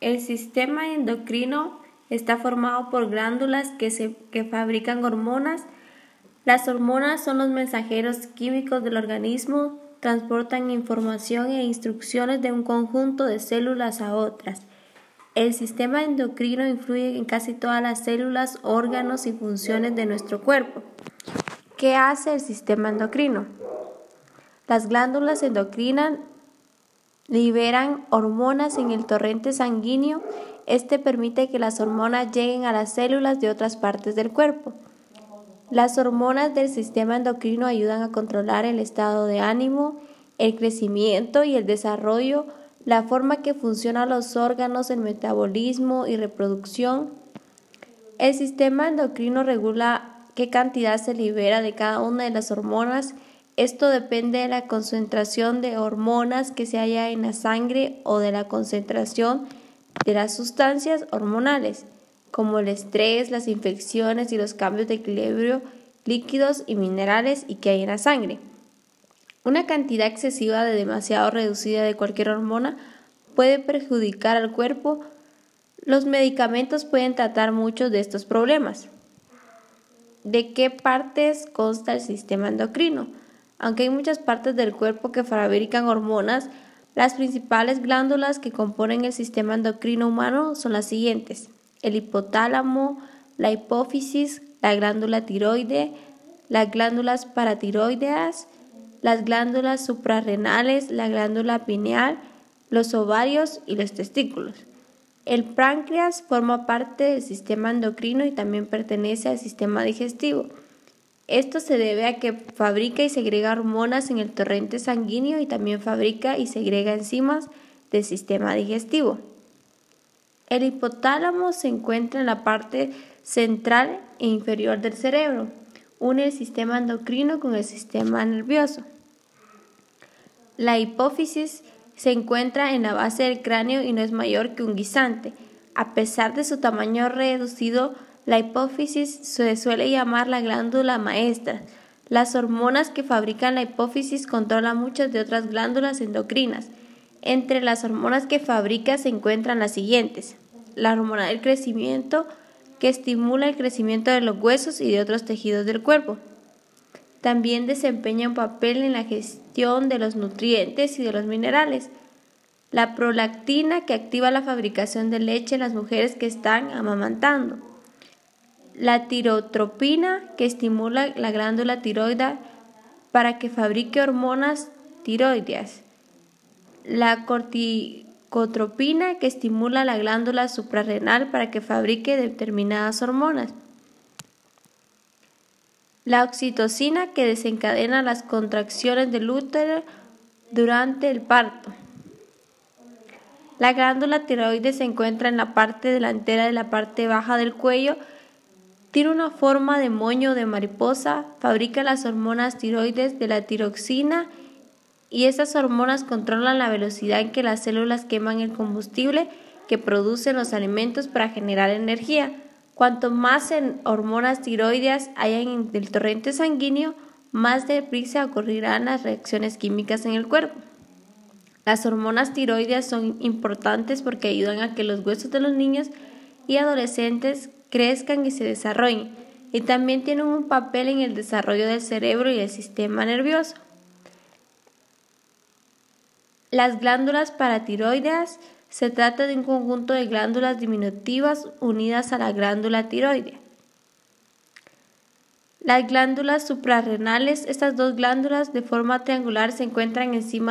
El sistema endocrino está formado por glándulas que, se, que fabrican hormonas. Las hormonas son los mensajeros químicos del organismo, transportan información e instrucciones de un conjunto de células a otras. El sistema endocrino influye en casi todas las células, órganos y funciones de nuestro cuerpo. ¿Qué hace el sistema endocrino? Las glándulas endocrinas liberan hormonas en el torrente sanguíneo. Este permite que las hormonas lleguen a las células de otras partes del cuerpo. Las hormonas del sistema endocrino ayudan a controlar el estado de ánimo, el crecimiento y el desarrollo, la forma que funcionan los órganos, el metabolismo y reproducción. El sistema endocrino regula qué cantidad se libera de cada una de las hormonas esto depende de la concentración de hormonas que se haya en la sangre o de la concentración de las sustancias hormonales, como el estrés, las infecciones y los cambios de equilibrio líquidos y minerales y que hay en la sangre. Una cantidad excesiva de demasiado reducida de cualquier hormona puede perjudicar al cuerpo. Los medicamentos pueden tratar muchos de estos problemas. ¿De qué partes consta el sistema endocrino? Aunque hay muchas partes del cuerpo que fabrican hormonas, las principales glándulas que componen el sistema endocrino humano son las siguientes: el hipotálamo, la hipófisis, la glándula tiroide, las glándulas paratiroideas, las glándulas suprarrenales, la glándula pineal, los ovarios y los testículos. El páncreas forma parte del sistema endocrino y también pertenece al sistema digestivo. Esto se debe a que fabrica y segrega hormonas en el torrente sanguíneo y también fabrica y segrega enzimas del sistema digestivo. El hipotálamo se encuentra en la parte central e inferior del cerebro. Une el sistema endocrino con el sistema nervioso. La hipófisis se encuentra en la base del cráneo y no es mayor que un guisante. A pesar de su tamaño reducido, la hipófisis se suele llamar la glándula maestra. Las hormonas que fabrican la hipófisis controlan muchas de otras glándulas endocrinas. Entre las hormonas que fabrica se encuentran las siguientes. La hormona del crecimiento, que estimula el crecimiento de los huesos y de otros tejidos del cuerpo. También desempeña un papel en la gestión de los nutrientes y de los minerales. La prolactina, que activa la fabricación de leche en las mujeres que están amamantando la tirotropina que estimula la glándula tiroidea para que fabrique hormonas tiroideas, la corticotropina que estimula la glándula suprarrenal para que fabrique determinadas hormonas, la oxitocina que desencadena las contracciones del útero durante el parto. La glándula tiroides se encuentra en la parte delantera de la parte baja del cuello tiene una forma de moño de mariposa, fabrica las hormonas tiroides de la tiroxina y esas hormonas controlan la velocidad en que las células queman el combustible que producen los alimentos para generar energía. Cuanto más hormonas tiroideas haya en el torrente sanguíneo, más deprisa ocurrirán las reacciones químicas en el cuerpo. Las hormonas tiroideas son importantes porque ayudan a que los huesos de los niños y adolescentes crezcan y se desarrollen, y también tienen un papel en el desarrollo del cerebro y el sistema nervioso. Las glándulas paratiroideas se trata de un conjunto de glándulas diminutivas unidas a la glándula tiroidea. Las glándulas suprarrenales, estas dos glándulas de forma triangular se encuentran encima